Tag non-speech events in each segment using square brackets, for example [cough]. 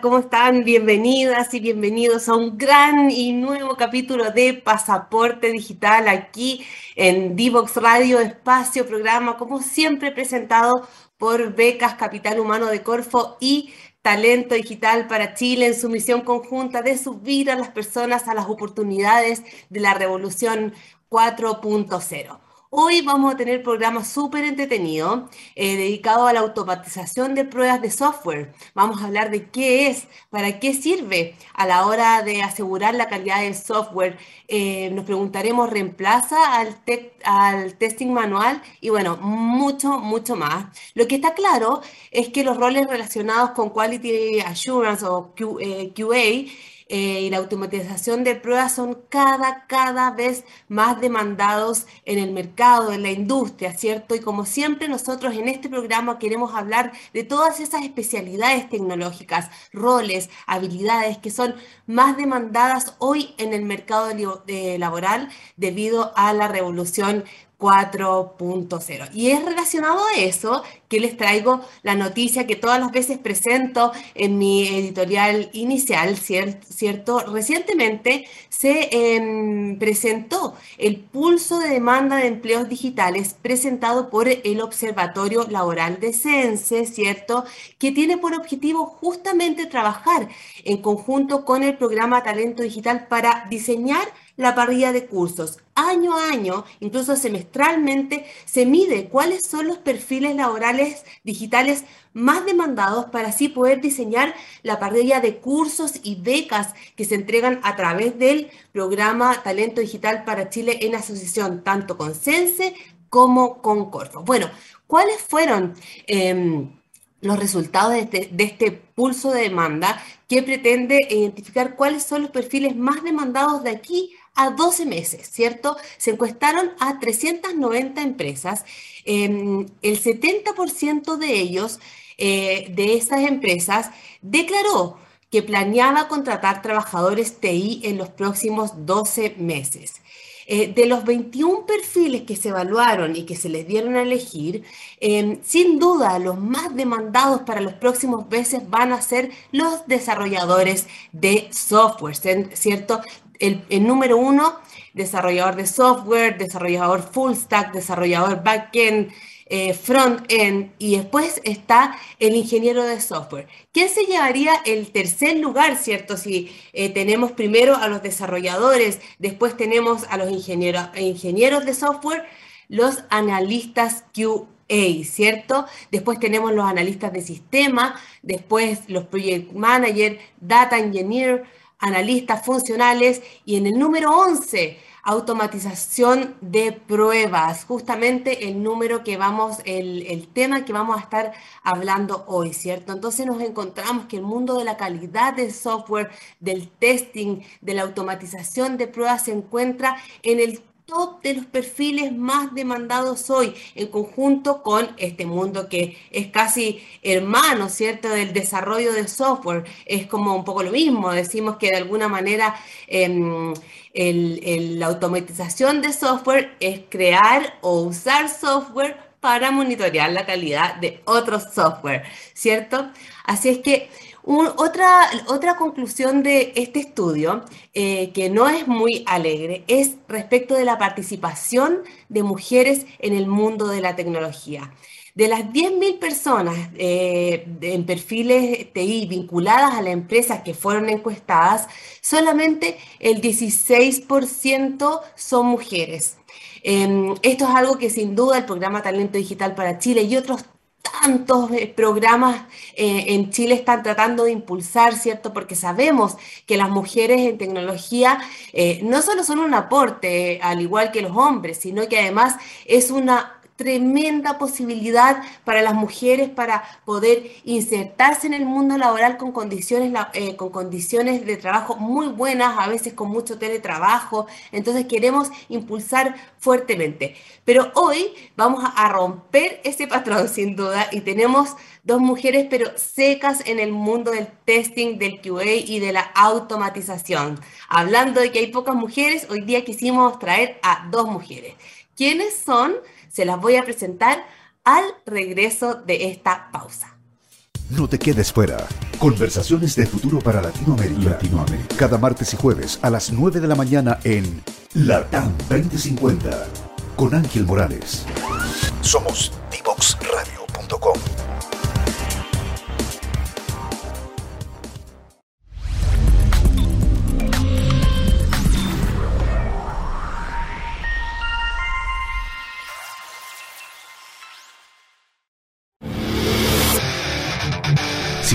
¿cómo están? Bienvenidas y bienvenidos a un gran y nuevo capítulo de Pasaporte Digital aquí en Divox Radio, espacio, programa, como siempre presentado por Becas Capital Humano de Corfo y Talento Digital para Chile en su misión conjunta de subir a las personas a las oportunidades de la revolución 4.0. Hoy vamos a tener programa súper entretenido eh, dedicado a la automatización de pruebas de software. Vamos a hablar de qué es, para qué sirve a la hora de asegurar la calidad del software. Eh, nos preguntaremos, ¿reemplaza al, testing manual? Y bueno, mucho, mucho más. Lo que está claro es que los roles relacionados con Quality Assurance o QA eh, y la automatización de pruebas son cada, cada vez más demandados en el mercado, en la industria, ¿cierto? Y como siempre nosotros en este programa queremos hablar de todas esas especialidades tecnológicas, roles, habilidades que son más demandadas hoy en el mercado laboral debido a la revolución 4.0. Y es relacionado a eso que les traigo la noticia que todas las veces presento en mi editorial inicial, ¿cierto? Recientemente se em, presentó el pulso de demanda de empleos digitales presentado por el Observatorio Laboral de CENSE, ¿cierto? Que tiene por objetivo justamente trabajar en conjunto con el programa Talento Digital para diseñar la parrilla de cursos. Año a año, incluso semestralmente, se mide cuáles son los perfiles laborales digitales más demandados para así poder diseñar la parrilla de cursos y becas que se entregan a través del programa Talento Digital para Chile en asociación tanto con CENSE como con Corfo. Bueno, ¿cuáles fueron... Em, los resultados de este, de este, pulso de demanda que pretende identificar cuáles son los perfiles más demandados de aquí a 12 meses, ¿cierto? Se encuestaron a 390 empresas. Em, el 70% de ellos, eh, de esas empresas, declaró que planeaba contratar trabajadores TI en los próximos 12 meses. Eh, de los 21 perfiles que se evaluaron y que se les dieron a elegir, em, sin duda los más demandados para los próximos meses van a ser los desarrolladores de software, ¿cierto? El, número uno, desarrollador de software, desarrollador full stack, desarrollador backend, eh, front-end y después está el ingeniero de software. ¿Quién se llevaría el tercer lugar, cierto? Si eh, tenemos primero a los desarrolladores, después tenemos a los ingenieros, ingenieros de software, los analistas QA, ¿cierto? Después tenemos los analistas de sistema, después los project manager, data engineer, analistas funcionales y en el número 11, automatización de pruebas, justamente el número que vamos, el, el, tema que vamos a estar hablando hoy, ¿cierto? Entonces nos encontramos que el mundo de la calidad del software, del testing, de la automatización de pruebas se encuentra en el de los perfiles más demandados hoy, en conjunto con este mundo que es casi hermano, ¿cierto?, del desarrollo de software. Es como un poco lo mismo, decimos que de alguna manera em, la automatización de software es crear o usar software para monitorear la calidad de otros software, ¿cierto? Así es que otra, otra conclusión de este estudio, eh, que no es muy alegre, es respecto de la participación de mujeres en el mundo de la tecnología. De las 10.000 personas eh, en perfiles TI vinculadas a la empresa que fueron encuestadas, solamente el 16% son mujeres. Em, esto es algo que sin duda el programa Talento Digital para Chile y otros tantos eh, programas eh, en Chile están tratando de impulsar, ¿cierto? Porque sabemos que las mujeres en tecnología eh, no solo son un aporte, al igual que los hombres, sino que además es una tremenda posibilidad para las mujeres para poder insertarse en el mundo laboral con condiciones, eh, con condiciones de trabajo muy buenas, a veces con mucho teletrabajo. Entonces queremos impulsar fuertemente. Pero hoy vamos a romper ese patrón sin duda y tenemos dos mujeres pero secas en el mundo del testing, del QA y de la automatización. Hablando de que hay pocas mujeres, hoy día quisimos traer a dos mujeres. ¿Quiénes son? Se las voy a presentar al regreso de esta pausa. No te quedes fuera. Conversaciones de futuro para Latinoamérica. Latinoamérica. Cada martes y jueves a las 9 de la mañana en LATAM 2050 con Ángel Morales. Somos divoxradio.com.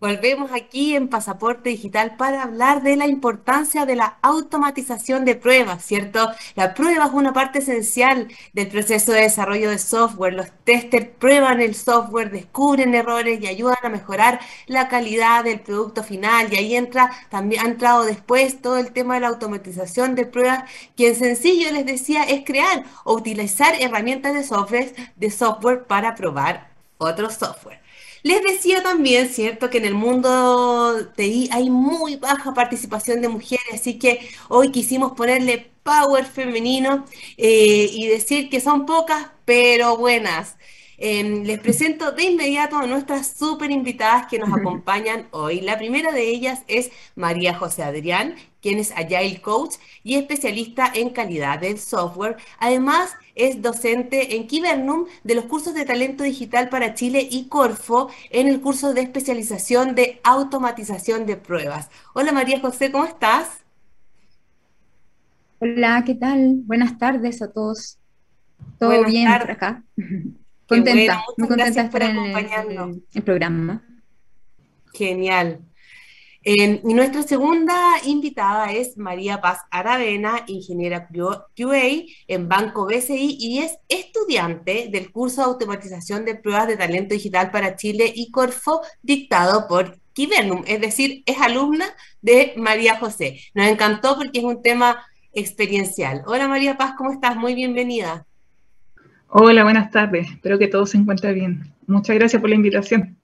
Volvemos aquí en Pasaporte Digital para hablar de la importancia de la automatización de pruebas, ¿cierto? La prueba es una parte esencial del proceso de desarrollo de software. Los testers prueban el software, descubren errores y ayudan a mejorar la calidad del producto final. Y ahí entra, también ha entrado después todo el tema de la automatización de pruebas, que en sencillo les decía es crear o utilizar herramientas de software, de software para probar otro software. Les decía también, ¿cierto?, que en el mundo TI hay muy baja participación de mujeres, así que hoy quisimos ponerle power femenino eh, y decir que son pocas, pero buenas. Em, les presento de inmediato a nuestras súper invitadas que nos [laughs] acompañan hoy. La primera de ellas es María José Adrián, quien es Agile Coach y especialista en calidad del software. Además, es docente en Kibernum de los cursos de talento digital para Chile y Corfo en el curso de especialización de automatización de pruebas. Hola María José, ¿cómo estás? Hola, ¿qué tal? Buenas tardes a todos. ¿Todo bien por acá? [laughs] contenta, muy contenta de estar en el, el programa. Genial. Y nuestra segunda invitada es María Paz Aravena, ingeniera QA en Banco BCI y es estudiante del curso de automatización de pruebas de talento digital para Chile y Corfo dictado por Kibernum, es decir, es alumna de María José. Nos encantó porque es un tema experiencial. Hola María Paz, ¿cómo estás? Muy bienvenida. Hola, buenas tardes. Espero que todo se encuentre bien. Muchas gracias por la invitación.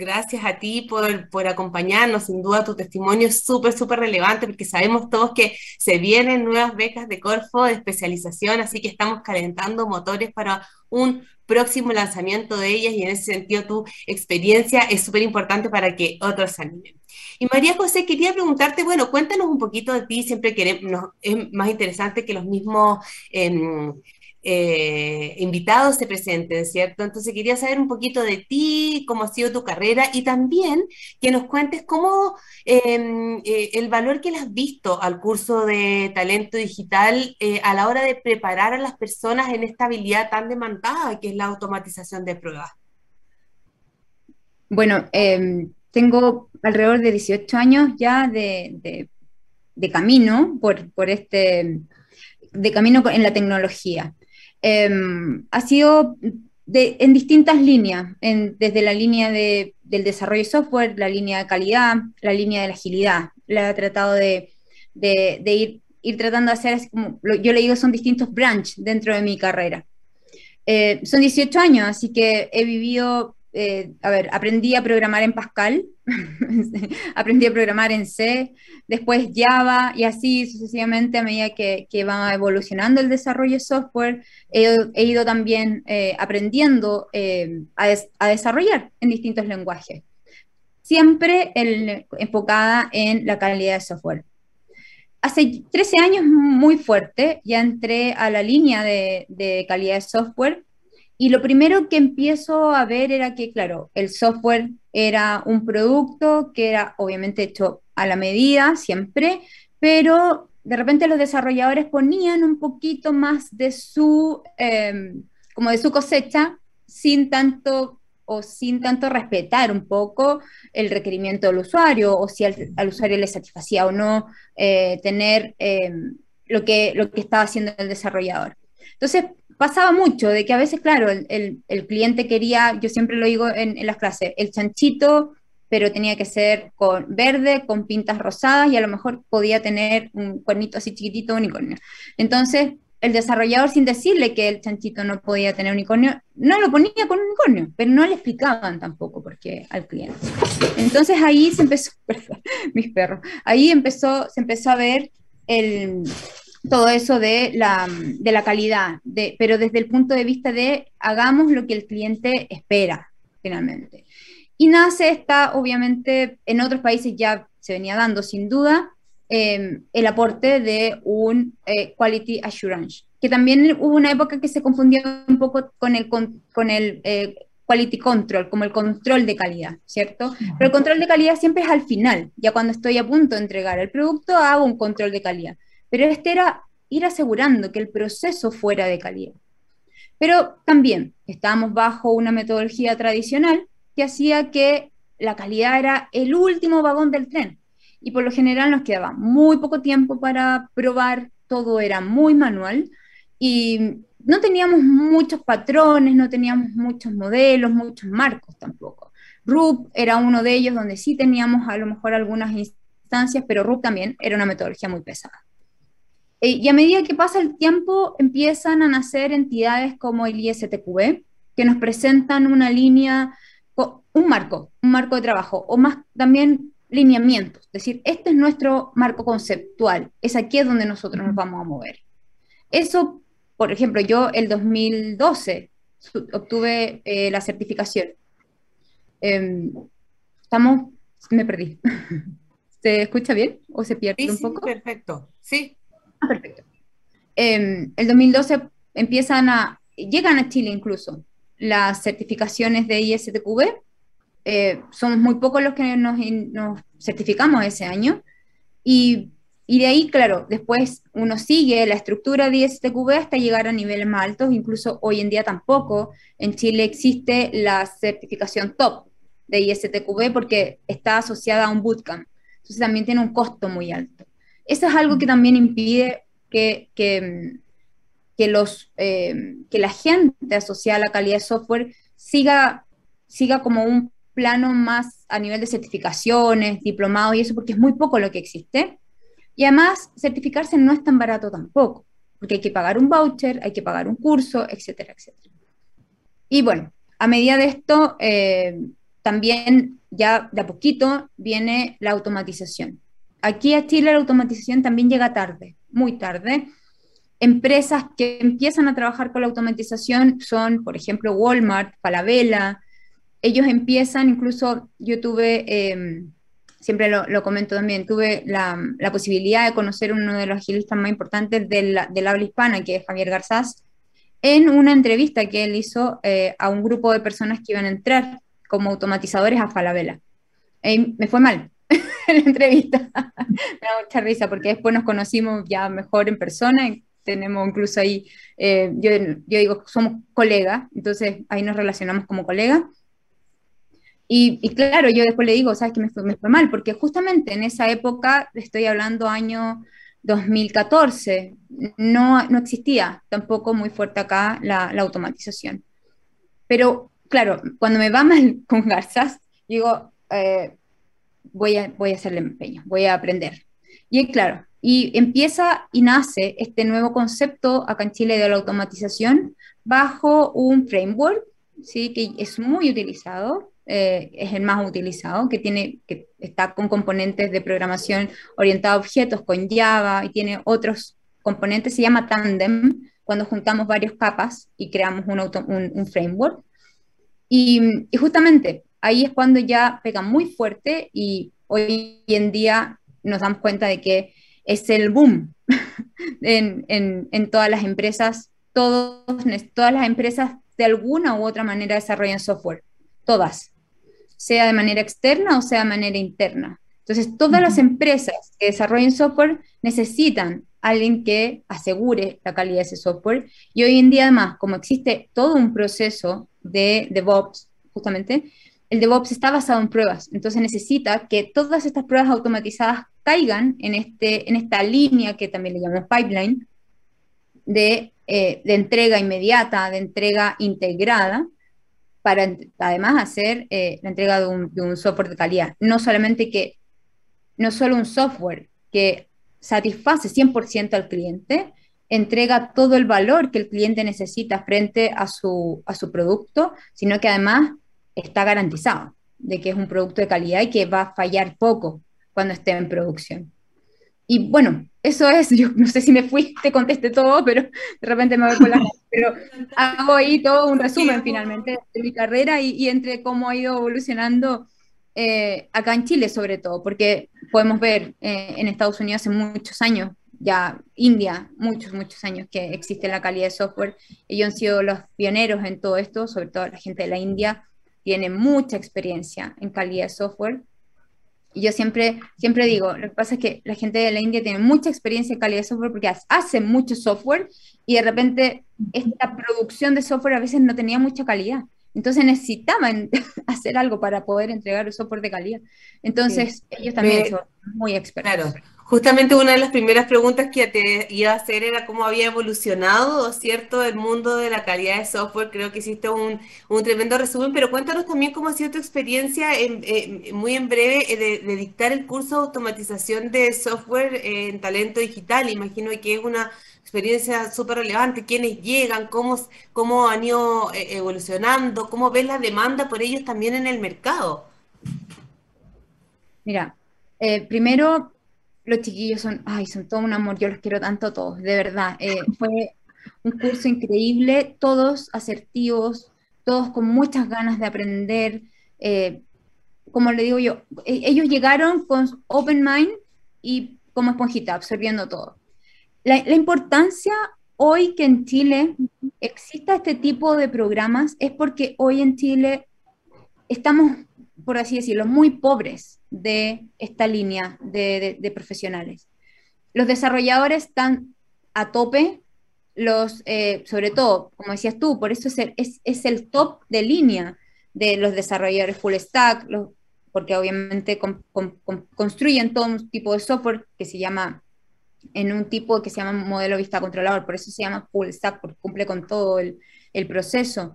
Gracias a ti por, por acompañarnos. Sin duda, tu testimonio es súper, súper relevante porque sabemos todos que se vienen nuevas becas de Corfo de especialización, así que estamos calentando motores para un próximo lanzamiento de ellas y en ese sentido tu experiencia es súper importante para que otros se animen. Y María José, quería preguntarte, bueno, cuéntanos un poquito de ti, siempre queremos, es más interesante que los mismos... Eh, eh, invitados se presenten, ¿cierto? Entonces quería saber un poquito de ti, cómo ha sido tu carrera y también que nos cuentes cómo em, eh, el valor que le has visto al curso de talento digital eh, a la hora de preparar a las personas en esta habilidad tan demandada que es la automatización de pruebas. Bueno, em, tengo alrededor de 18 años ya de, camino por, por este de camino en la tecnología. Em, ha sido en distintas líneas, desde la línea del desarrollo de software, la línea de calidad, la línea de la agilidad. La he tratado de, ir, ir, tratando de hacer, como, yo le digo, son distintos branches dentro de mi carrera. Eh, son 18 años, así que he vivido eh, a ver, aprendí a programar en Pascal, [laughs] aprendí a programar en C, después Java y así sucesivamente a medida que, va evolucionando el desarrollo de software, he, ido también eh, aprendiendo eh, a, desarrollar en distintos lenguajes, siempre enfocada en la calidad de software. Hace 13 años muy fuerte, ya entré a la línea de, de calidad de software y lo primero que empiezo a ver era que, claro, el software era un producto que era obviamente hecho a la medida siempre, pero de repente los desarrolladores ponían un poquito más de su, em, como de su cosecha, sin tanto o sin tanto respetar un poco el requerimiento del usuario o si al, usuario le satisfacía o no eh, tener em, lo, que, lo que estaba haciendo el desarrollador. Entonces, pasaba mucho de que a veces, claro, el, cliente quería, yo siempre lo digo en, las clases, el chanchito, pero tenía que ser con verde, con pintas rosadas y a lo mejor podía tener un cuernito así chiquitito unicornio. Entonces, el desarrollador, sin decirle que el chanchito no podía tener unicornio, no lo ponía con unicornio, pero no le explicaban tampoco por qué al cliente. Entonces ahí se empezó, [laughs] mis perros, ahí empezó, se empezó a ver el, todo eso de la, de la calidad, de, pero desde el punto de vista de hagamos lo que el cliente espera, finalmente. Y nace esta, obviamente, en otros países ya se venía dando sin duda, Em, el aporte de un eh, Quality Assurance, que también hubo una época que se confundía un poco con el, con, el eh, Quality Control, como el control de calidad, ¿cierto? Pero el control de calidad siempre es al final, ya cuando estoy a punto de entregar el producto, hago un control de calidad. Pero este era ir asegurando que el proceso fuera de calidad. Pero también estábamos bajo una metodología tradicional que hacía que la calidad era el último vagón del tren y por lo general nos quedaba muy poco tiempo para probar, todo era muy manual y no teníamos muchos patrones, no teníamos muchos modelos, muchos marcos tampoco. RUP era uno de ellos donde sí teníamos a lo mejor algunas instancias, pero RUP también era una metodología muy pesada. Eh, y a medida que pasa el tiempo, empiezan a nacer entidades como el ISTQB, que nos presentan una línea, un marco, un marco de trabajo, o más también lineamientos, es decir, este es nuestro marco conceptual, es aquí es donde nosotros nos vamos a mover. Eso, por ejemplo, yo el 2012 obtuve eh, la certificación. Em, estamos, me perdí. [laughs] ¿Se escucha bien o se pierde un poco? perfecto, sí. Ah, perfecto. Em, el 2012 empiezan a, llegan a Chile incluso las certificaciones de ISTQB eh, somos muy pocos los que nos, certificamos ese año. Y, de ahí, claro, después uno sigue la estructura de ISTQB hasta llegar a niveles más altos, incluso hoy en día tampoco. En Chile existe la certificación top de ISTQB porque está asociada a un bootcamp. Entonces también tiene un costo muy alto. Eso es algo que también impide que, que, los, eh, que la gente asociada a la calidad de software siga, siga como un plano más a nivel de certificaciones, diplomados y eso, porque es muy poco lo que existe. Y además, certificarse no es tan barato tampoco, porque hay que pagar un voucher, hay que pagar un curso, etcétera, etcétera. Y bueno, a medida de esto, eh, también ya de a poquito viene la automatización. Aquí a Chile la automatización también llega tarde, muy tarde. Empresas que empiezan a trabajar con la automatización son, por ejemplo, Walmart, Falabella, ellos empiezan, incluso yo tuve, em, siempre lo, comento también, tuve la, posibilidad de conocer uno de los agilistas más importantes del, del habla hispana, que es Javier Garzás, en una entrevista que él hizo eh, a un grupo de personas que iban a entrar como automatizadores a Falabella. me fue mal [laughs] la entrevista. [laughs] me da mucha risa porque después nos conocimos ya mejor en persona. Y tenemos incluso ahí, eh, yo, yo digo, somos colegas, entonces ahí nos relacionamos como colegas. Y, claro, yo después le digo, ¿sabes que me fue, me fue mal? Porque justamente en esa época, estoy hablando año 2014, no, no existía tampoco muy fuerte acá la, automatización. Pero claro, cuando me va mal [laughs] con garzas, digo, eh, voy, a, voy a hacerle empeño, voy a aprender. Y claro, y empieza y nace este nuevo concepto acá en Chile de la automatización bajo un framework, ¿sí? que es muy utilizado, eh, es el más utilizado, que, tiene, que está con componentes de programación orientada a objetos, con Java, y tiene otros componentes, se llama Tandem, cuando juntamos varias capas y creamos un, un, framework. Y, justamente ahí es cuando ya pega muy fuerte y hoy en día nos damos cuenta de que es el boom [laughs] en, en, en todas las empresas, todos, todas las empresas de alguna u otra manera desarrollan software, todas sea de manera externa o sea de manera interna. Entonces, todas las empresas que desarrollen software necesitan alguien que asegure la calidad de ese software. Y hoy en día, además, como existe todo un proceso de DevOps, justamente, el DevOps está basado en pruebas. Entonces, necesita que todas estas pruebas automatizadas caigan en, este, en esta línea que también le llamamos pipeline de, eh, de entrega inmediata, de entrega integrada, para además hacer eh, la entrega de un, software de calidad. No solamente que, no solo un software que satisface 100% al cliente, entrega todo el valor que el cliente necesita frente a su, a su producto, sino que además está garantizado de que es un producto de calidad y que va a fallar poco cuando esté en producción. Y bueno, eso es, [laughs] yo no sé si me fui, te contesté todo, pero de repente me voy con la... [laughs] Pero hago ahí todo un resumen finalmente de mi carrera y, entre cómo ha ido evolucionando eh, acá en Chile sobre todo, porque podemos ver eh, en Estados Unidos hace muchos años, ya India, muchos, muchos años que existe la calidad de software. Ellos han sido los pioneros en todo esto, sobre todo la gente de la India tiene mucha experiencia en calidad de software. Y yo siempre, siempre digo, lo que pasa es que la gente de la India tiene mucha experiencia en calidad de software porque hace mucho software y de repente esta producción de software a veces no tenía mucha calidad. Entonces necesitaban [laughs] hacer algo para poder entregar el software de calidad. Entonces ellos también son muy expertos. Claro. Justamente una de las primeras preguntas que te iba a hacer era cómo había evolucionado, ¿cierto?, el mundo de la calidad de software. Creo que hiciste un, tremendo resumen, pero cuéntanos también cómo ha sido tu experiencia, muy en breve, eh, de, dictar el curso de automatización de software en talento digital. Imagino que es una experiencia súper relevante. ¿Quiénes llegan? ¿Cómo, ¿Cómo han ido eh, evolucionando? ¿Cómo ves la demanda por ellos también en el mercado? Mira, eh, primero los chiquillos son, ay, son todo un amor, yo los quiero tanto a todos, de verdad. Eh, fue un curso increíble, todos asertivos, todos con muchas ganas de aprender. Eh, como le digo yo, e, ellos llegaron con open mind y como esponjita, absorbiendo todo. La, la importancia hoy que en Chile exista este tipo de programas es porque hoy en Chile estamos, por así decirlo, muy pobres de esta línea de, profesionales. Los desarrolladores están a tope, los, eh, sobre todo, como decías tú, por eso es el, es, el, top de línea de los desarrolladores full stack, porque obviamente construyen todo un tipo de software que se llama, en un tipo que se llama modelo vista controlador, por eso se llama full stack, porque cumple con todo el, el proceso.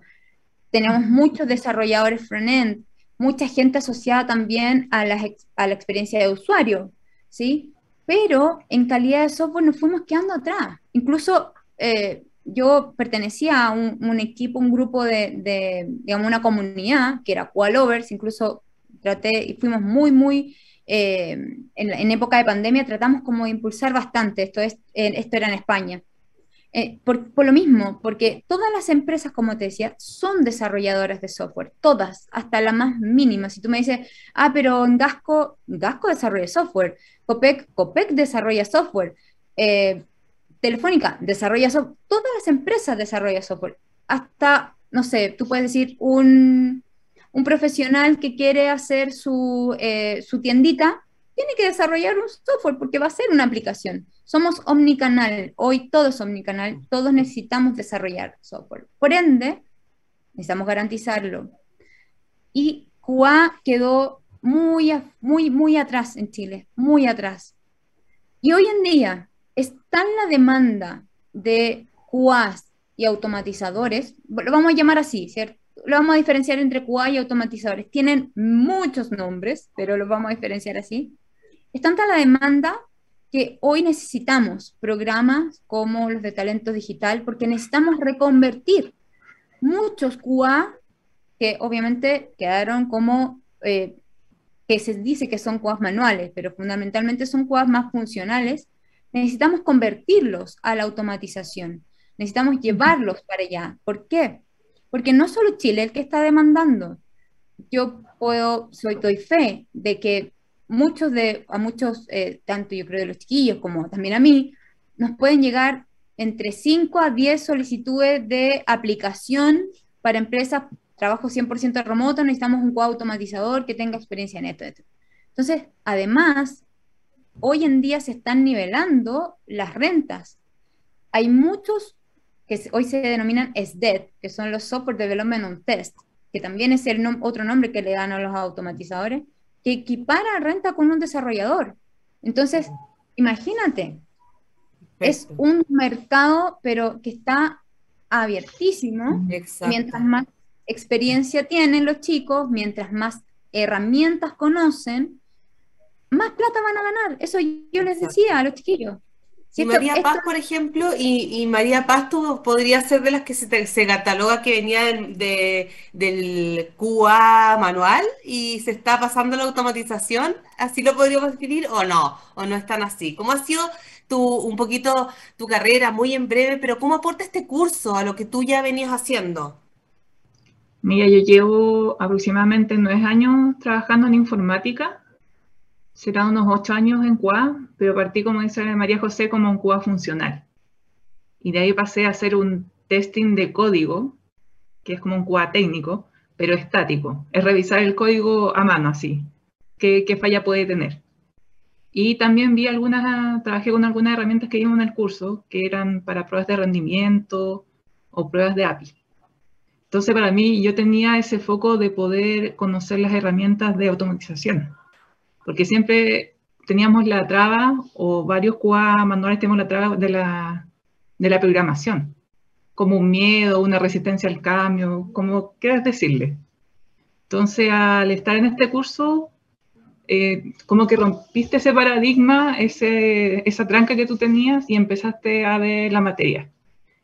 Tenemos muchos desarrolladores front-end, mucha gente asociada también a la, a la experiencia de usuario, ¿sí? Pero en calidad de software nos fuimos quedando atrás. Incluso eh, yo pertenecía a un, equipo, un grupo de, de, digamos, una comunidad que era Qualovers, incluso traté y fuimos muy, muy, eh, en, en, época de pandemia tratamos como de impulsar bastante, esto, es, esto era en España. Eh, por, lo mismo, porque todas las empresas, como te decía, son desarrolladoras de software, todas, hasta la más mínima. Si tú me dices, ah, pero en Gasco, Gasco desarrolla software, Copec, Copec desarrolla software, eh, Telefónica desarrolla software, todas las empresas desarrollan software, hasta, no sé, tú puedes decir un, un profesional que quiere hacer su, eh, su tiendita, tiene que desarrollar un software porque va a ser una aplicación. Somos omnicanal, hoy todo es omnicanal, todos necesitamos desarrollar software. Por ende, necesitamos garantizarlo. Y QA quedó muy, muy, muy atrás en Chile, muy atrás. Y hoy en día está la demanda de QAs y automatizadores, lo vamos a llamar así, ¿cierto? Lo vamos a diferenciar entre QA y automatizadores. Tienen muchos nombres, pero lo vamos a diferenciar así. Es tanta la demanda que hoy necesitamos programas como los de talento digital porque necesitamos reconvertir muchos QA que obviamente quedaron como, eh, que se dice que son QA manuales, pero fundamentalmente son QA más funcionales, necesitamos convertirlos a la automatización, necesitamos llevarlos para allá. ¿Por qué? Porque no solo Chile el que está demandando. Yo puedo, soy, doy fe de que muchos de, a muchos, eh, tanto yo creo de los chiquillos como también a mí, nos pueden llegar entre 5 a 10 solicitudes de aplicación para empresas, trabajo 100% remoto, necesitamos un automatizador que tenga experiencia en esto, Entonces, además, hoy en día se están nivelando las rentas. Hay muchos que hoy se denominan SDET, que son los Software Development on Test, que también es el otro nombre que le dan a los automatizadores, que equipara renta con un desarrollador. Entonces, imagínate, es un mercado, pero que está abiertísimo. Mientras más experiencia tienen los chicos, mientras más herramientas conocen, más plata van a ganar. Eso yo les decía a los chiquillos. Y María Paz, por ejemplo, y, María Paz tú, podría ser de las que se, cataloga que venía del, del, QA manual y se está pasando la automatización, ¿así lo podríamos definir o no? ¿O no es tan así? ¿Cómo ha sido tu, un poquito tu carrera, muy en breve, pero cómo aporta este curso a lo que tú ya venías haciendo? Mira, yo llevo aproximadamente nueve años trabajando en informática será unos ocho años en QA, pero partí, como dice María José, como un QA funcional. Y de ahí pasé a hacer un testing de código, que es como un QA técnico, pero estático. Es revisar el código a mano, así. ¿Qué, falla puede tener? Y también vi algunas, trabajé con algunas herramientas que vimos en el curso, que eran para pruebas de rendimiento o pruebas de API. Entonces, para mí, yo tenía ese foco de poder conocer las herramientas de automatización porque siempre teníamos la traba, o varios QA manuales tenemos la traba de la, de la programación, como un miedo, una resistencia al cambio, como quieras decirle. Entonces, al estar en este curso, eh, como que rompiste ese paradigma, ese, esa tranca que tú tenías y empezaste a ver la materia.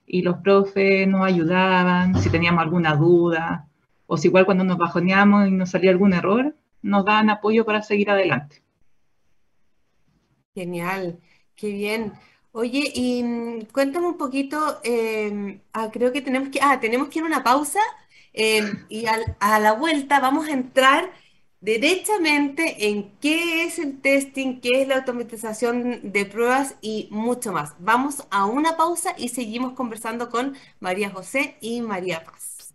Y los profes nos ayudaban, si teníamos alguna duda, o si igual cuando nos bajoneamos y nos salía algún error, nos dan apoyo para seguir adelante. Genial, qué bien. Oye, y mm, cuéntame un poquito, em, ah, creo que tenemos que, ah, tenemos que ir a una pausa em, y a la vuelta vamos a entrar derechamente en qué es el testing, qué es la automatización de pruebas y mucho más. Vamos a una pausa y seguimos conversando con María José y María Paz.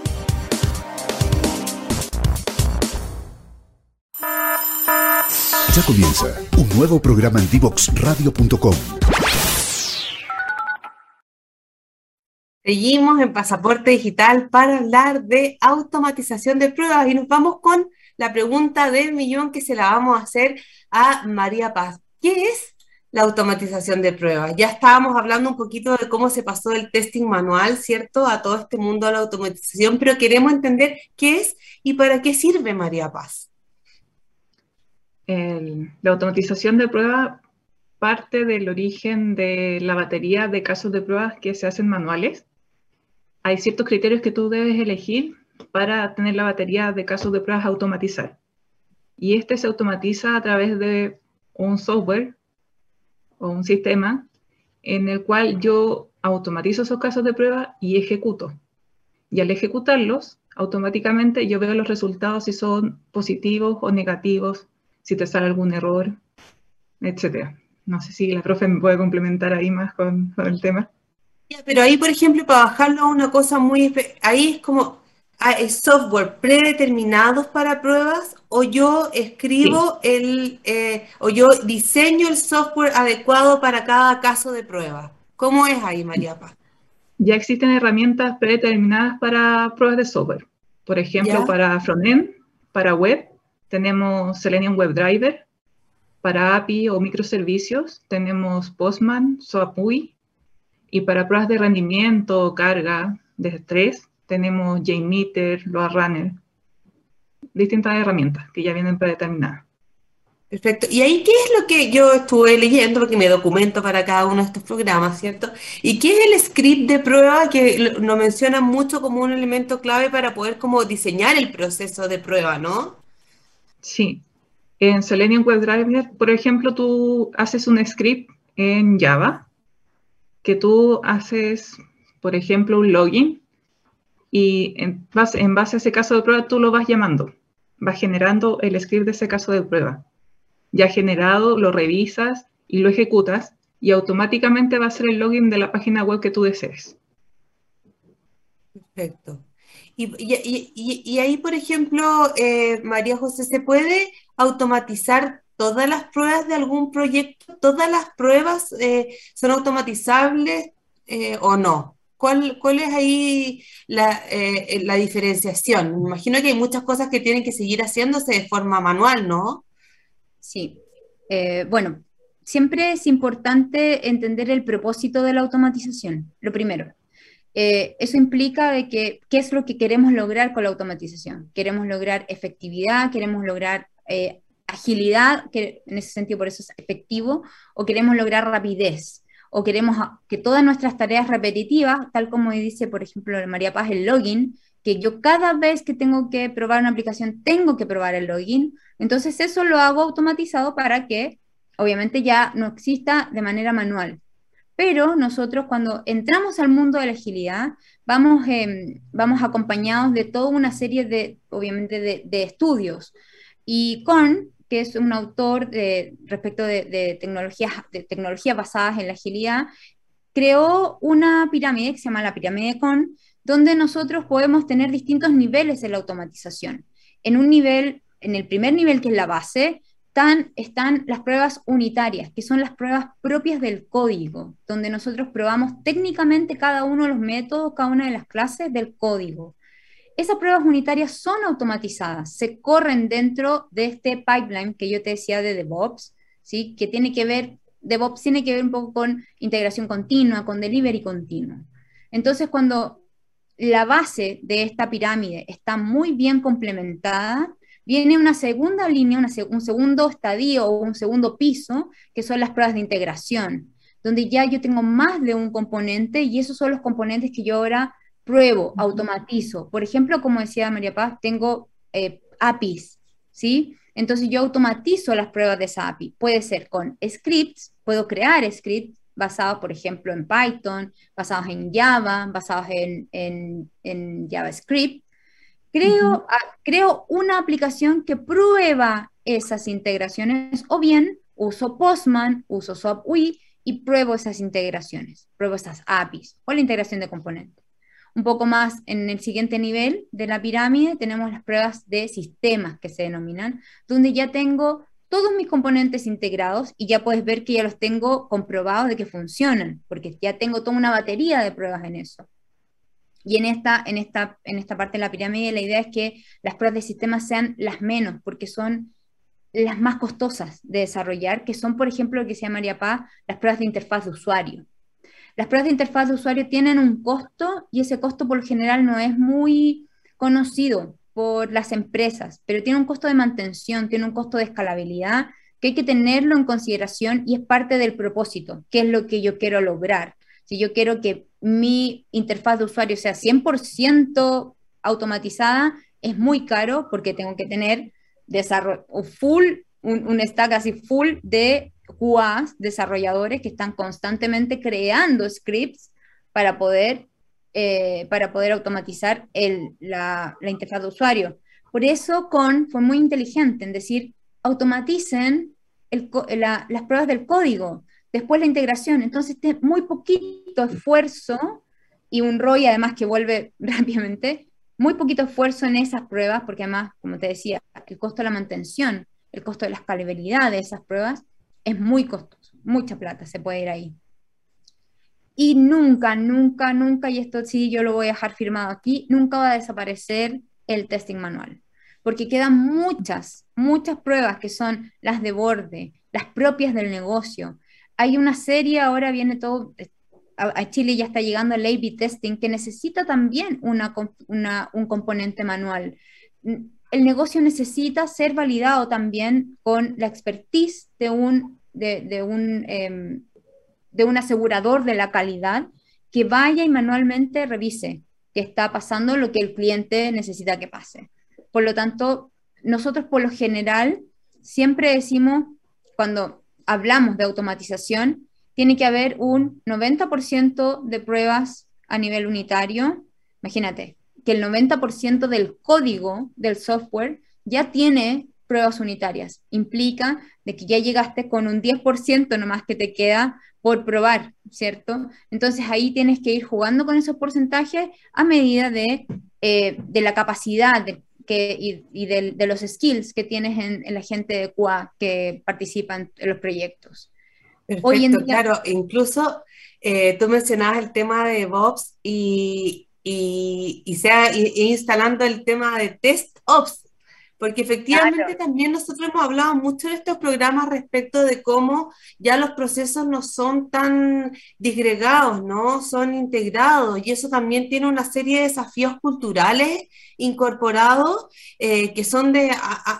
Ya comienza un nuevo programa en divoxradio.com. Seguimos en Pasaporte Digital para hablar de automatización de pruebas y nos vamos con la pregunta del millón que se la vamos a hacer a María Paz. ¿Qué es la automatización de pruebas? Ya estábamos hablando un poquito de cómo se pasó del testing manual, ¿cierto?, a todo este mundo de la automatización, pero queremos entender qué es y para qué sirve María Paz la automatización de pruebas parte del origen de la batería de casos de pruebas que se hacen manuales. Hay ciertos criterios que tú debes elegir para tener la batería de casos de pruebas automatizar. Y este se automatiza a través de un software o un sistema en el cual yo automatizo esos casos de prueba y ejecuto. Y al ejecutarlos, automáticamente yo veo los resultados si son positivos o negativos si te sale algún error, etcétera. No sé si la profe me puede complementar ahí más con, el tema. Pero ahí, por ejemplo, para bajarlo a una cosa muy... Ahí es como, ah, ¿es software predeterminados para pruebas o yo escribo el, eh, o yo diseño el software adecuado para cada caso de prueba? ¿Cómo es ahí, María Paz? Ya existen herramientas predeterminadas para pruebas de software. Por ejemplo, para frontend, para web, tenemos Selenium WebDriver para API o microservicios. Tenemos Postman, SOAPUI. Y para pruebas de rendimiento carga de estrés, tenemos JMeter, LoadRunner. Distintas herramientas que ya vienen predeterminadas. Perfecto. ¿Y ahí qué es lo que yo estuve leyendo? Porque me documento para cada uno de estos programas, ¿cierto? ¿Y qué es el script de prueba que lo mencionan mucho como un elemento clave para poder como diseñar el proceso de prueba, ¿no? Sí. En Selenium WebDriver, por ejemplo, tú haces un script en Java que tú haces, por ejemplo, un login y en base, en base a ese caso de prueba tú lo vas llamando, vas generando el script de ese caso de prueba. Ya generado, lo revisas y lo ejecutas y automáticamente va a ser el login de la página web que tú desees. Perfecto. Y, ahí, por ejemplo, eh, María José, ¿se puede automatizar todas las pruebas de algún proyecto? ¿Todas las pruebas eh, son automatizables eh, o no? ¿Cuál, ¿Cuál, es ahí la, diferenciación? Me imagino que hay muchas cosas que tienen que seguir haciéndose de forma manual, ¿no? Sí. bueno, siempre es importante entender el propósito de la automatización, lo primero. Eh, eso implica de que, qué es lo que queremos lograr con la automatización. Queremos lograr efectividad, queremos lograr eh, agilidad, que en ese sentido por eso es efectivo, o queremos lograr rapidez, o queremos que todas nuestras tareas repetitivas, tal como dice, por ejemplo, María Paz, el login, que yo cada vez que tengo que probar una aplicación tengo que probar el login, entonces eso lo hago automatizado para que obviamente ya no exista de manera manual. Pero nosotros cuando entramos al mundo de la agilidad, vamos, em, vamos acompañados de toda una serie de, obviamente, de, estudios. Y con, que es un autor de, respecto de, tecnologías, de tecnologías basadas en la agilidad, creó una pirámide que se llama la pirámide CON, donde nosotros podemos tener distintos niveles de la automatización. En un nivel, en el primer nivel, que es la base, están, las pruebas unitarias, que son las pruebas propias del código, donde nosotros probamos técnicamente cada uno de los métodos, cada una de las clases del código. Esas pruebas unitarias son automatizadas, se corren dentro de este pipeline que yo te decía de DevOps, ¿sí? que tiene que ver, DevOps tiene que ver un poco con integración continua, con delivery continuo. Entonces, cuando la base de esta pirámide está muy bien complementada, Viene una segunda línea, un segundo estadio o un segundo piso, que son las pruebas de integración, donde ya yo tengo más de un componente y esos son los componentes que yo ahora pruebo, automatizo. Por ejemplo, como decía María Paz, tengo eh, APIs, ¿sí? Entonces yo automatizo las pruebas de esa API. Puede ser con scripts, puedo crear scripts basados, por ejemplo, en Python, basados en Java, basados en, en JavaScript, Creo, ah, creo una aplicación que prueba esas integraciones o bien uso Postman, uso SwapUI y pruebo esas integraciones, pruebo esas APIs o la integración de componentes. Un poco más en el siguiente nivel de la pirámide tenemos las pruebas de sistemas que se denominan, donde ya tengo todos mis componentes integrados y ya puedes ver que ya los tengo comprobados de que funcionan, porque ya tengo toda una batería de pruebas en eso. Y en esta, en, esta, en esta parte de la pirámide la idea es que las pruebas de sistema sean las menos, porque son las más costosas de desarrollar, que son, por ejemplo, lo que se llamaría Paz, las pruebas de interfaz de usuario. Las pruebas de interfaz de usuario tienen un costo y ese costo por lo general no es muy conocido por las empresas, pero tiene un costo de mantención, tiene un costo de escalabilidad que hay que tenerlo en consideración y es parte del propósito, que es lo que yo quiero lograr. Si yo quiero que mi interfaz de usuario sea 100% automatizada, es muy caro porque tengo que tener desarrollo, full, un, stack así full de QAs, desarrolladores que están constantemente creando scripts para poder, eh, para poder automatizar la, interfaz de usuario. Por eso Con fue muy inteligente en decir, automaticen las pruebas del código. Después la integración, entonces muy poquito esfuerzo y un ROI además que vuelve [laughs] rápidamente, muy poquito esfuerzo en esas pruebas, porque además, como te decía, el costo de la mantención, el costo de la escalabilidad de esas pruebas es muy costoso, mucha plata se puede ir ahí. Y nunca, nunca, nunca, y esto sí yo lo voy a dejar firmado aquí, nunca va a desaparecer el testing manual, porque quedan muchas, muchas pruebas que son las de borde, las propias del negocio, hay una serie, ahora viene todo, a, Chile ya está llegando el A-B testing, que necesita también una, un componente manual. El negocio necesita ser validado también con la expertise de un, de, un, em, de un asegurador de la calidad que vaya y manualmente revise qué está pasando, lo que el cliente necesita que pase. Por lo tanto, nosotros por lo general siempre decimos, cuando hablamos de automatización, tiene que haber un 90% de pruebas a nivel unitario. Imagínate que el 90% del código del software ya tiene pruebas unitarias. Implica de que ya llegaste con un 10% nomás que te queda por probar, ¿cierto? Entonces ahí tienes que ir jugando con esos porcentajes a medida de, eh, de la capacidad que, y, de, los skills que tienes en, la gente de QA que participan en los proyectos. Perfecto, claro, incluso eh, tú mencionabas el tema de DevOps y, y, y sea instalando el tema de test ops, porque efectivamente también nosotros hemos hablado mucho en estos programas respecto de cómo ya los procesos no son tan disgregados, ¿no? Son integrados y eso también tiene una serie de desafíos culturales incorporados eh, que son de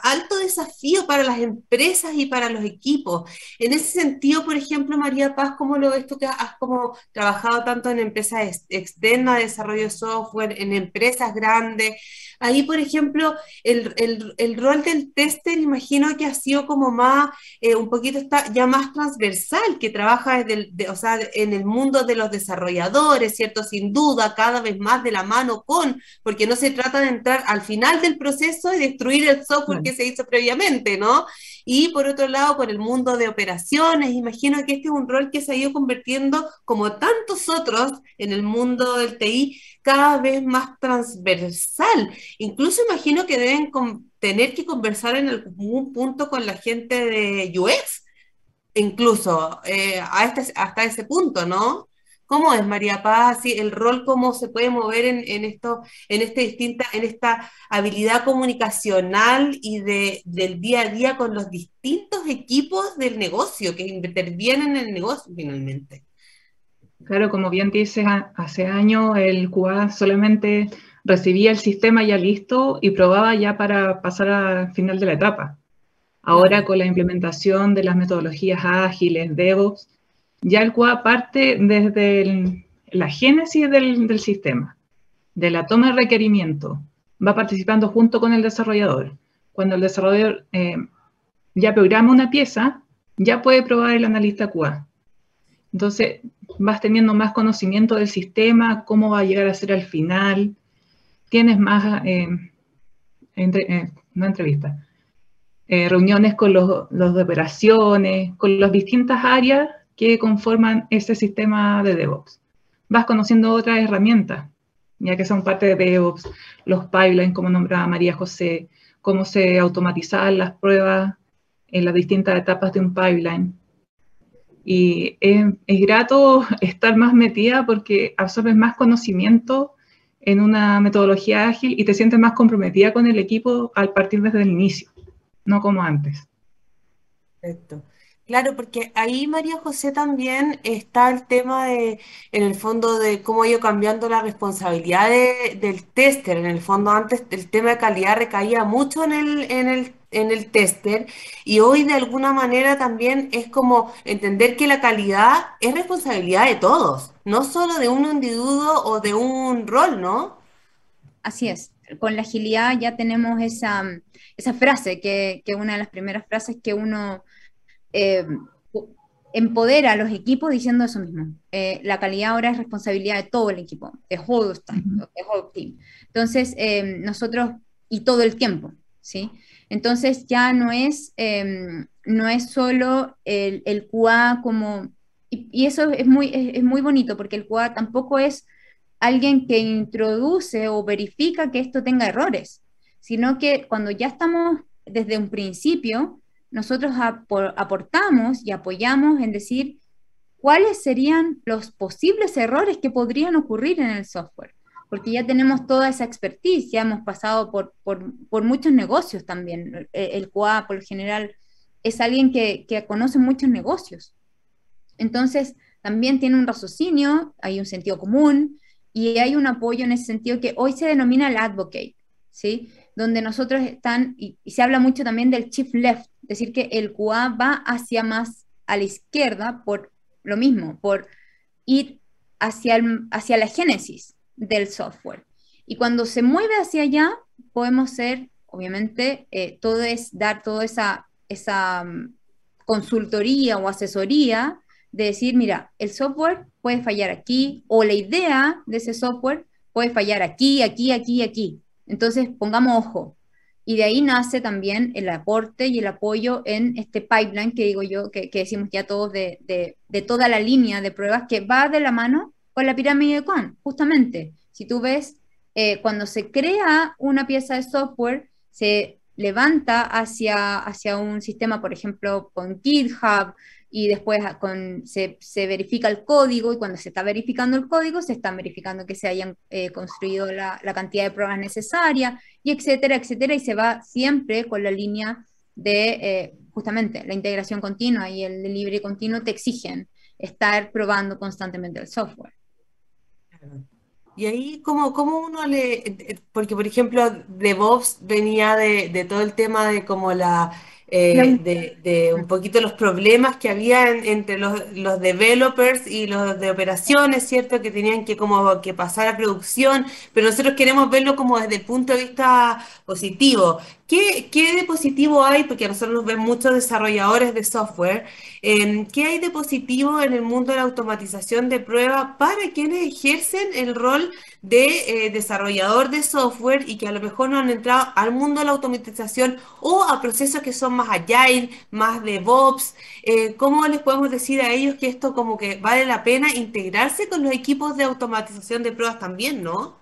alto desafío para las empresas y para los equipos. En ese sentido, por ejemplo, María Paz, ¿cómo lo ves tú que has como trabajado tanto en empresas externas de desarrollo de software, en empresas grandes? Ahí, por ejemplo, el, rol del tester imagino que ha sido como más, eh, un poquito está ya más transversal, que trabaja desde o sea, en el mundo de los desarrolladores, ¿cierto? Sin duda, cada vez más de la mano con, porque no se trata de entrar al final del proceso y destruir el software que se hizo previamente, ¿no? Y por otro lado, con el mundo de operaciones, imagino que este es un rol que se ha ido convirtiendo, como tantos otros en el mundo del TI, cada vez más transversal. Incluso imagino que deben tener que conversar en algún punto con la gente de UX, incluso eh, este, hasta ese punto, ¿no? ¿Cómo es María Paz? ¿El rol cómo se puede mover en, esto, en, este distinta, en esta habilidad comunicacional y de, del día a día con los distintos equipos del negocio que intervienen en el negocio finalmente? Claro, como bien dices, hace años el QA solamente recibía el sistema ya listo y probaba ya para pasar al final de la etapa. Ahora con la implementación de las metodologías ágiles, DevOps, ya el QA parte desde la génesis del, sistema, de la toma de requerimiento, va participando junto con el desarrollador. Cuando el desarrollador eh, ya programa una pieza, ya puede probar el analista QA. Entonces, vas teniendo más conocimiento del sistema, cómo va a llegar a ser al final, tienes más, eh, eh, no entrevista, eh, reuniones con los, de operaciones, con las distintas áreas que conforman ese sistema de DevOps. Vas conociendo otras herramientas, ya que son parte de DevOps, los pipelines, como nombraba María José, cómo se automatizaban las pruebas en las distintas etapas de un pipeline y es, grato [laughs] estar más metida porque absorbes más conocimiento en una metodología ágil y te sientes más comprometida con el equipo al partir desde el inicio, no como antes. Perfecto. Claro, porque ahí María José también está el tema de, en el fondo, de cómo ha ido cambiando la responsabilidad del tester. En el fondo, antes el tema de calidad recaía mucho en el, en el, en el tester y hoy de alguna manera también es como entender que la calidad es responsabilidad de todos, no solo de un individuo o de un rol, ¿no? Así es. Con la agilidad ya tenemos esa, esa frase, que, que una de las primeras frases que uno eh, empodera a los equipos diciendo eso mismo. Eh, la calidad ahora es responsabilidad de todo el equipo, de whole, team. Entonces, eh, nosotros, y todo el tiempo, ¿sí? Entonces ya no es, em, no es solo el, el QA como, y, eso es muy, es, muy bonito porque el QA tampoco es alguien que introduce o verifica que esto tenga errores, sino que cuando ya estamos desde un principio, nosotros aportamos y apoyamos en decir cuáles serían los posibles errores que podrían ocurrir en el software, porque ya tenemos toda esa expertise, ya hemos pasado por, por, muchos negocios también. El, QA, por lo general, es alguien que, que conoce muchos negocios. Entonces, también tiene un raciocinio, hay un sentido común y hay un apoyo en ese sentido que hoy se denomina el advocate, ¿sí? Donde nosotros están, y, y se habla mucho también del chief left, decir que el QA va hacia más a la izquierda por lo mismo, por ir hacia, hacia la génesis del software. Y cuando se mueve hacia allá, podemos ser, obviamente, eh, todo es dar toda esa, esa mm, consultoría o asesoría de decir, mira, el software puede fallar aquí, o la idea de ese software puede fallar aquí, aquí, aquí, aquí. Entonces, pongamos ojo, y de ahí nace también el aporte y el apoyo en este pipeline que digo yo, que, decimos ya todos de, de, toda la línea de pruebas que va de la mano con la pirámide de Kwan, justamente. Si tú ves eh, cuando se crea una pieza de software, se levanta hacia, hacia un sistema, por ejemplo, con GitHub, y después con, se, verifica el código y cuando se está verificando el código se está verificando que se hayan eh, construido la, cantidad de pruebas necesarias y etcétera, etcétera, y se va siempre con la línea de eh, justamente la integración continua y el delivery continuo te exigen estar probando constantemente el software. Y ahí, ¿cómo, cómo uno le...? Porque, por ejemplo, DevOps venía de, de todo el tema de como la eh, de, un poquito los problemas que había entre los, los, developers y los de operaciones, ¿cierto? Que tenían que como que pasar a producción, pero nosotros queremos verlo como desde el punto de vista positivo. ¿Qué, qué de positivo hay? Porque a nosotros nos ven muchos desarrolladores de software. Em, ¿qué hay de positivo en el mundo de la automatización de pruebas para quienes ejercen el rol de eh, desarrollador de software y que a lo mejor no han entrado al mundo de la automatización o a procesos que son más agile, más DevOps. Eh, ¿Cómo les podemos decir a ellos que esto como que vale la pena integrarse con los equipos de automatización de pruebas también, no?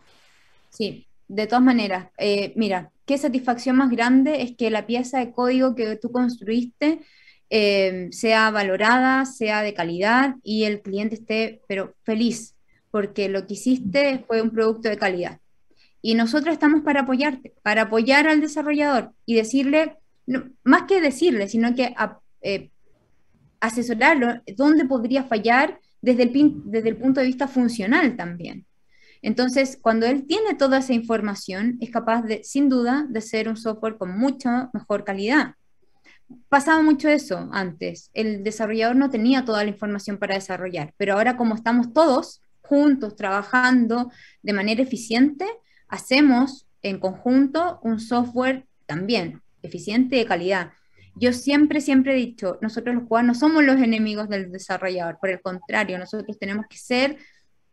Sí, de todas maneras. Eh, mira, qué satisfacción más grande es que la pieza de código que tú construiste sea valorada, sea de calidad y el cliente esté, pero feliz porque lo que hiciste fue un producto de calidad. Y nosotros estamos para apoyarte, para apoyar al desarrollador y decirle, más que decirle, sino que eh, asesorarlo dónde podría fallar desde el punto de vista funcional también. Entonces, cuando él tiene toda esa información, es capaz de, sin duda, de ser un software con mucha mejor calidad. Pasaba mucho eso antes. El desarrollador no tenía toda la información para desarrollar, pero ahora como estamos todos, juntos, trabajando de manera eficiente, hacemos en conjunto un software también eficiente de calidad. Yo siempre, siempre he dicho, nosotros los jugadores no somos los enemigos del desarrollador, por el contrario, nosotros tenemos que ser,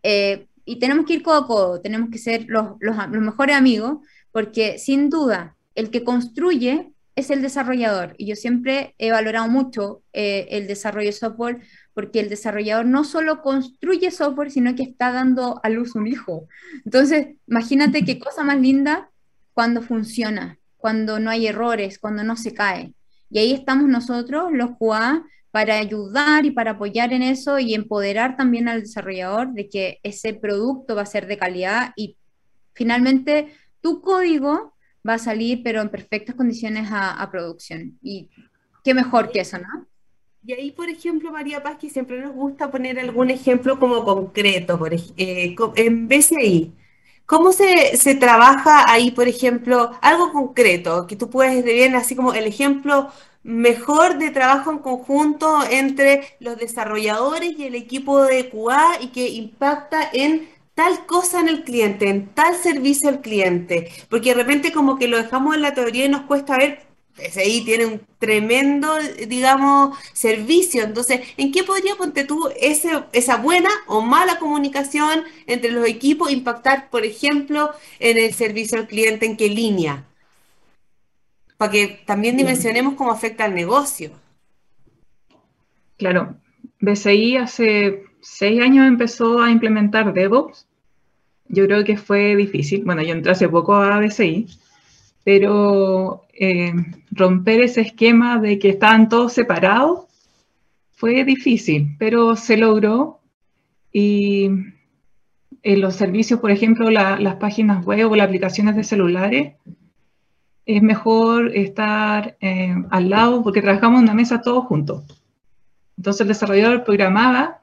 eh, y tenemos que ir codo a codo, tenemos que ser los, los, mejores amigos, porque sin duda, el que construye es el desarrollador. Y yo siempre he valorado mucho eh, el desarrollo de software porque el desarrollador no solo construye software, sino que está dando a luz un hijo. Entonces, imagínate qué cosa más linda cuando funciona, cuando no hay errores, cuando no se cae. Y ahí estamos nosotros, los QA, para ayudar y para apoyar en eso y empoderar también al desarrollador de que ese producto va a ser de calidad y finalmente tu código va a salir, pero en perfectas condiciones a, a producción. Y qué mejor que eso, ¿no? Y ahí, por ejemplo, María Paz, que siempre nos gusta poner algún ejemplo como concreto, por, eh, en BCI. ¿Cómo se, se, trabaja ahí, por ejemplo, algo concreto que tú puedes bien, así como el ejemplo mejor de trabajo en conjunto entre los desarrolladores y el equipo de QA y que impacta en tal cosa en el cliente, en tal servicio al cliente? Porque de repente como que lo dejamos en la teoría y nos cuesta ver SI tiene un tremendo, digamos, servicio. Entonces, ¿en qué podría, ponte tú, ese, esa buena o mala comunicación entre los equipos impactar, por ejemplo, en el servicio al cliente? ¿En qué línea? Para que también dimensionemos cómo afecta al negocio. Claro, BCI hace seis años empezó a implementar DevOps. Yo creo que fue difícil. Bueno, yo entré hace poco a BCI pero eh, romper ese esquema de que estaban todos separados fue difícil, pero se logró y en los servicios, por ejemplo, las páginas web o las aplicaciones de celulares, es mejor estar eh, al lado porque trabajamos en una mesa todos juntos. Entonces el desarrollador programaba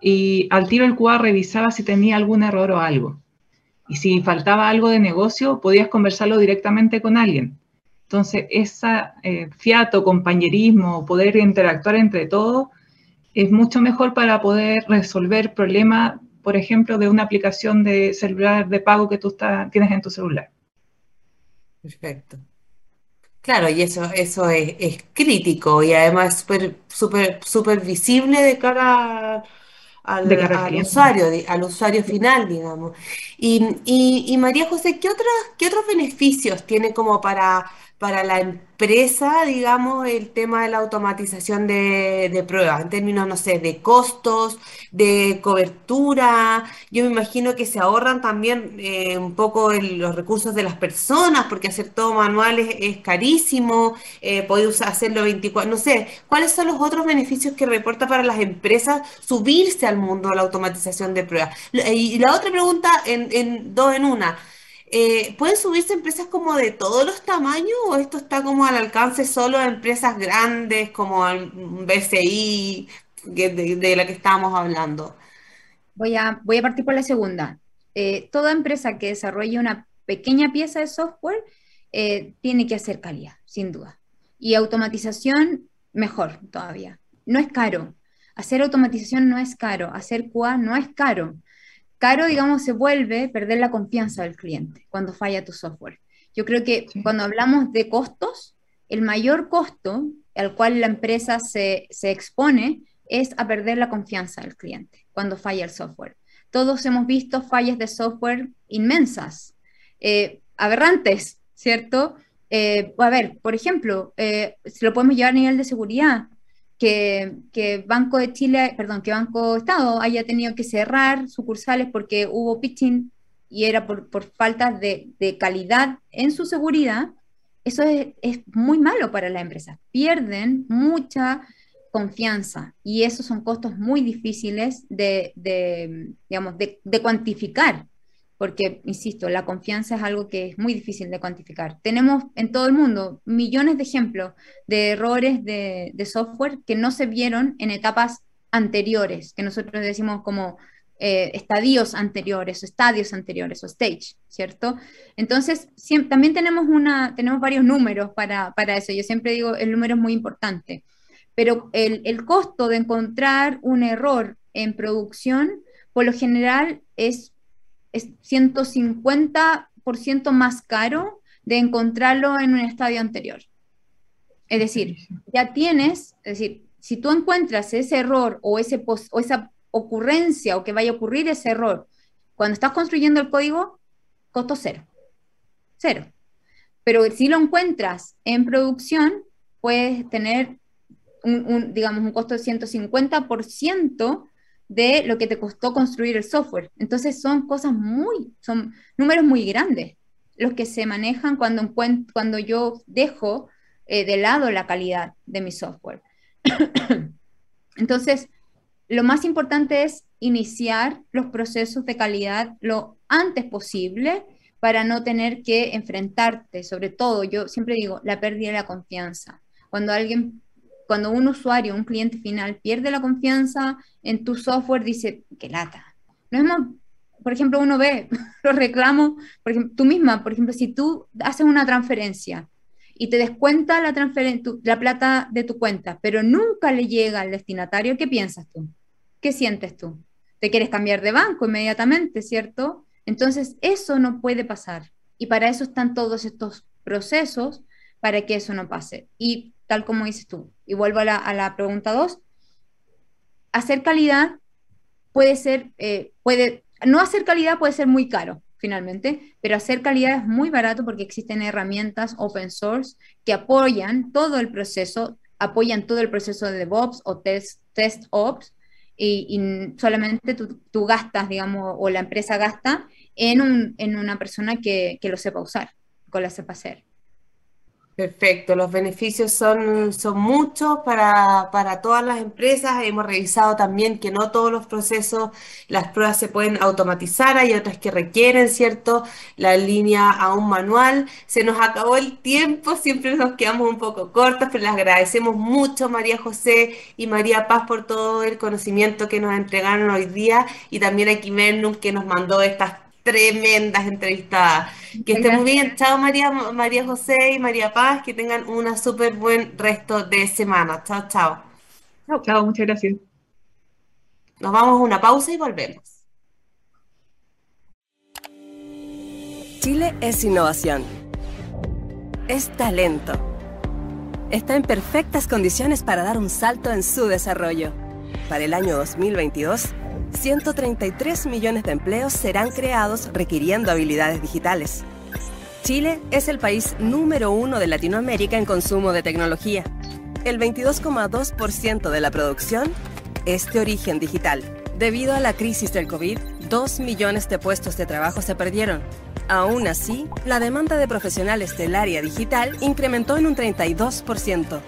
y al tiro el QA revisaba si tenía algún error o algo. Y si faltaba algo de negocio, podías conversarlo directamente con alguien. Entonces, ese eh, fiato, compañerismo, poder interactuar entre todos, es mucho mejor para poder resolver problemas, por ejemplo, de una aplicación de celular de pago que tú tienes en tu celular. Perfecto. Claro, y eso, eso es, crítico y además súper super, super visible de cara al, usuario, al usuario final, digamos. Y, y, María José, ¿qué, otros, ¿qué otros beneficios tiene como para, para la empresa, digamos, el tema de la automatización de, pruebas, en términos, no sé, de costos, de cobertura. Yo me imagino que se ahorran también eh, un poco los recursos de las personas, porque hacer todo manual es, carísimo, eh, hacerlo 24, no sé, ¿cuáles son los otros beneficios que reporta para las empresas subirse al mundo de la automatización de pruebas? Y la otra pregunta, en, en dos en una. Eh, ¿pueden subirse empresas como de todos los tamaños o esto está como al alcance solo de empresas grandes como el BCI de, la que estábamos hablando? Voy a, voy a partir por la segunda. Eh, toda empresa que desarrolle una pequeña pieza de software eh, tiene que hacer calidad, sin duda. Y automatización, mejor todavía. No es caro. Hacer automatización no es caro. Hacer QA no es caro caro, digamos, se vuelve perder la confianza del cliente cuando falla tu software. Yo creo que cuando hablamos de costos, el mayor costo al cual la empresa se, expone es a perder la confianza del cliente cuando falla el software. Todos hemos visto fallas de software inmensas, eh, aberrantes, ¿cierto? Eh, a ver, por ejemplo, eh, si lo podemos llevar a nivel de seguridad, que, Banco de Chile, perdón, que Banco Estado haya tenido que cerrar sucursales porque hubo pitching y era por, falta de, calidad en su seguridad, eso es, muy malo para las empresas. Pierden mucha confianza y esos son costos muy difíciles de, digamos, de, cuantificar porque, insisto, la confianza es algo que es muy difícil de cuantificar. Tenemos en todo el mundo millones de ejemplos de errores de, software que no se vieron en etapas anteriores, que nosotros decimos como eh, estadios anteriores, o estadios anteriores, o stage, ¿cierto? Entonces, también tenemos, una, tenemos varios números para, eso. Yo siempre digo, el número es muy importante, pero el, el costo de encontrar un error en producción, por lo general, es es 150% más caro de encontrarlo en un estadio anterior. Es decir, ya tienes, es decir, si tú encuentras ese error o, ese o esa ocurrencia o que vaya a ocurrir ese error cuando estás construyendo el código, costo cero. Cero. Pero si lo encuentras en producción, puedes tener un, digamos, un costo de 150% de lo que te costó construir el software. Entonces son cosas muy, son números muy grandes los que se manejan cuando, cuando yo dejo eh, de lado la calidad de mi software. [coughs] Entonces, lo más importante es iniciar los procesos de calidad lo antes posible para no tener que enfrentarte, sobre todo, yo siempre digo, la pérdida de la confianza. Cuando alguien cuando un usuario, un cliente final pierde la confianza en tu software, dice, qué lata. No es por ejemplo, uno ve [laughs] los reclamos, por ejemplo, tú misma, por ejemplo, si tú haces una transferencia y te descuenta la, la plata de tu cuenta, pero nunca le llega al destinatario, ¿qué piensas tú? ¿Qué sientes tú? Te quieres cambiar de banco inmediatamente, ¿cierto? Entonces, eso no puede pasar. Y para eso están todos estos procesos, para que eso no pase. Y tal como dices tú. Y vuelvo a la, pregunta 2. Hacer calidad puede ser, eh, puede, no hacer calidad puede ser muy caro, finalmente, pero hacer calidad es muy barato porque existen herramientas open source que apoyan todo el proceso, apoyan todo el proceso de DevOps o test, test ops, y, solamente tú, gastas, digamos, o la empresa gasta en, un, en una persona que, que lo sepa usar, que lo sepa hacer. Perfecto, los beneficios son, son muchos para, para, todas las empresas. Hemos revisado también que no todos los procesos, las pruebas se pueden automatizar, hay otras que requieren, ¿cierto? La línea a un manual. Se nos acabó el tiempo, [laughs] siempre nos quedamos un poco cortos, pero les agradecemos mucho María José y María Paz por todo el conocimiento que nos entregaron hoy día y también a Kimernum que nos mandó estas tremendas entrevistadas. Que estén muy bien. Chao María, María José y María Paz. Que tengan un súper buen resto de semana. Chao, chao. Chao, chao. Muchas gracias. Nos vamos a una pausa y volvemos. Chile es innovación. Es talento. Está en perfectas condiciones para dar un salto en su desarrollo. Para el año 2022, 133 millones de empleos serán creados requiriendo habilidades digitales. Chile es el país número uno de Latinoamérica en consumo de tecnología. El 22,2% de la producción es de origen digital. Debido a la crisis del COVID, 2 millones de puestos de trabajo se perdieron. Aún así, la demanda de profesionales del área digital incrementó en un 32%.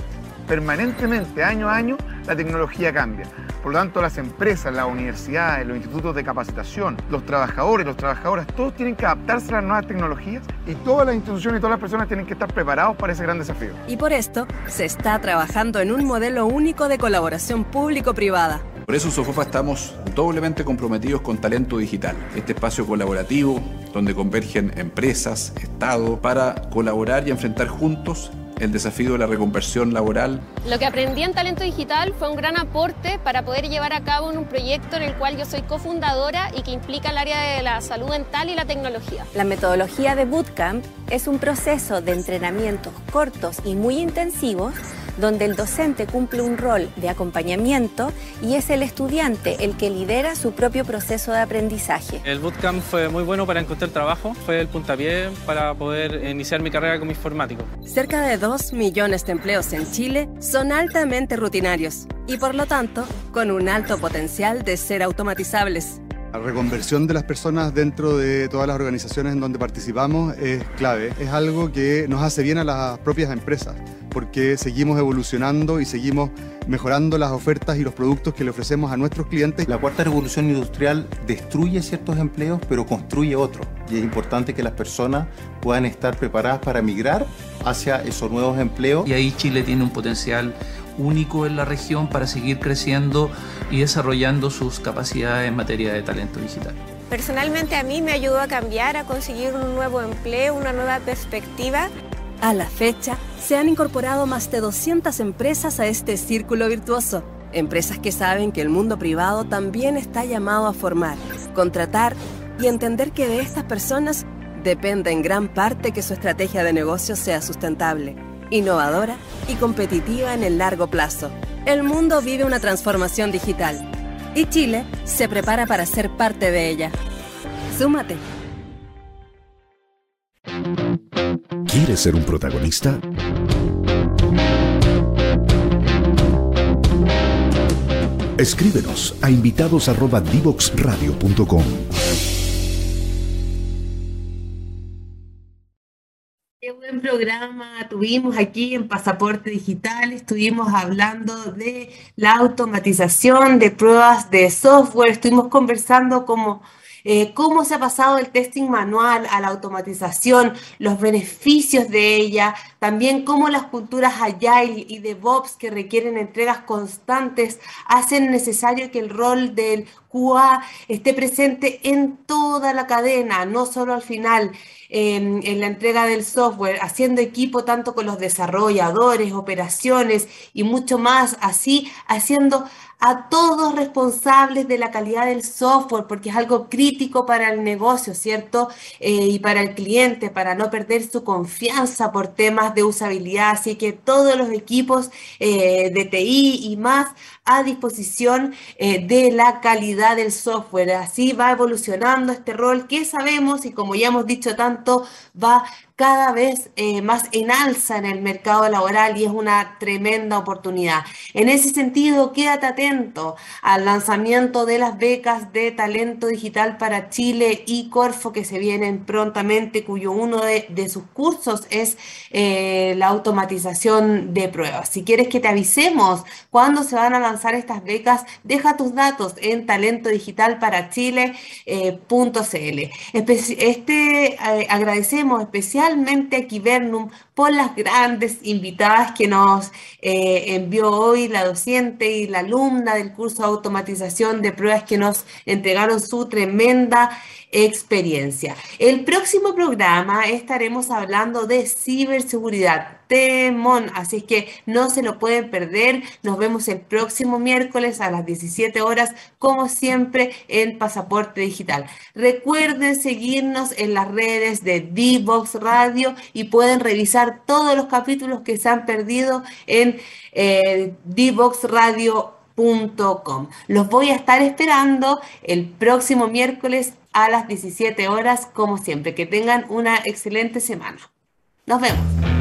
Permanentemente, año a año, la tecnología cambia. Por lo tanto, las empresas, las universidades, los institutos de capacitación, los trabajadores, los trabajadoras, todos tienen que adaptarse a las nuevas tecnologías y todas las instituciones y todas las personas tienen que estar preparados para ese gran desafío. Y por esto, se está trabajando en un modelo único de colaboración público-privada. Por eso en Sofofa estamos doblemente comprometidos con talento digital, este espacio colaborativo donde convergen empresas, Estado, para colaborar y enfrentar juntos el desafío de la reconversión laboral. Lo que aprendí en Talento Digital fue un gran aporte para poder llevar a cabo un proyecto en el cual yo soy cofundadora y que implica el área de la salud mental y la tecnología. La metodología de Bootcamp es un proceso de entrenamientos cortos y muy intensivos donde el docente cumple un rol de acompañamiento y es el estudiante el que lidera su propio proceso de aprendizaje. El bootcamp fue muy bueno para encontrar trabajo, fue el puntapié para poder iniciar mi carrera como informático. Cerca de 2 millones de empleos en Chile son altamente rutinarios y por lo tanto con un alto potencial de ser automatizables. La reconversión de las personas dentro de todas las organizaciones en donde participamos es clave. Es algo que nos hace bien a las propias empresas porque seguimos evolucionando y seguimos mejorando las ofertas y los productos que le ofrecemos a nuestros clientes. La cuarta revolución industrial destruye ciertos empleos, pero construye otros. Y es importante que las personas puedan estar preparadas para migrar hacia esos nuevos empleos. Y ahí Chile tiene un potencial único en la región para seguir creciendo y desarrollando sus capacidades en materia de talento digital. Personalmente a mí me ayudó a cambiar, a conseguir un nuevo empleo, una nueva perspectiva. A la fecha, se han incorporado más de 200 empresas a este círculo virtuoso. Empresas que saben que el mundo privado también está llamado a formar, contratar y entender que de estas personas depende en gran parte que su estrategia de negocio sea sustentable, innovadora y competitiva en el largo plazo. El mundo vive una transformación digital y Chile se prepara para ser parte de ella. Súmate. ¿Quieres ser un protagonista? Escríbenos a invitados@divoxradio.com. Qué buen programa tuvimos aquí en Pasaporte Digital. Estuvimos hablando de la automatización de pruebas de software. Estuvimos conversando como eh, cómo se ha pasado el testing manual a la automatización, los beneficios de ella, también cómo las culturas Agile y DevOps que requieren entregas constantes hacen necesario que el rol del QA esté presente en toda la cadena, no solo al final. En, en, la entrega del software, haciendo equipo tanto con los desarrolladores, operaciones y mucho más, así haciendo a todos responsables de la calidad del software, porque es algo crítico para el negocio, ¿cierto? Eh, y para el cliente, para no perder su confianza por temas de usabilidad. Así que todos los equipos eh, de TI y más a disposición eh, de la calidad del software. Así va evolucionando este rol que sabemos y como ya hemos dicho tanto, va cada vez eh, más en alza en el mercado laboral y es una tremenda oportunidad. En ese sentido, quédate atento al lanzamiento de las becas de talento digital para Chile y Corfo que se vienen prontamente, cuyo uno de, sus cursos es eh, la automatización de pruebas. Si quieres que te avisemos cuándo se van a lanzar estas becas, deja tus datos en talentodigitalparachile.cl. Eh, este agradecemos especialmente especialmente a Kibernum por las grandes invitadas que nos eh, envió hoy la docente y la alumna del curso de automatización de pruebas que nos entregaron su tremenda experiencia. El próximo programa estaremos hablando de ciberseguridad. Así es que no se lo pueden perder. Nos vemos el próximo miércoles a las 17 horas, como siempre, en Pasaporte Digital. Recuerden seguirnos en las redes de D-Box Radio y pueden revisar todos los capítulos que se han perdido en eh. Los voy a estar esperando el próximo miércoles a las 17 horas, como siempre. Que tengan una excelente semana. Nos vemos.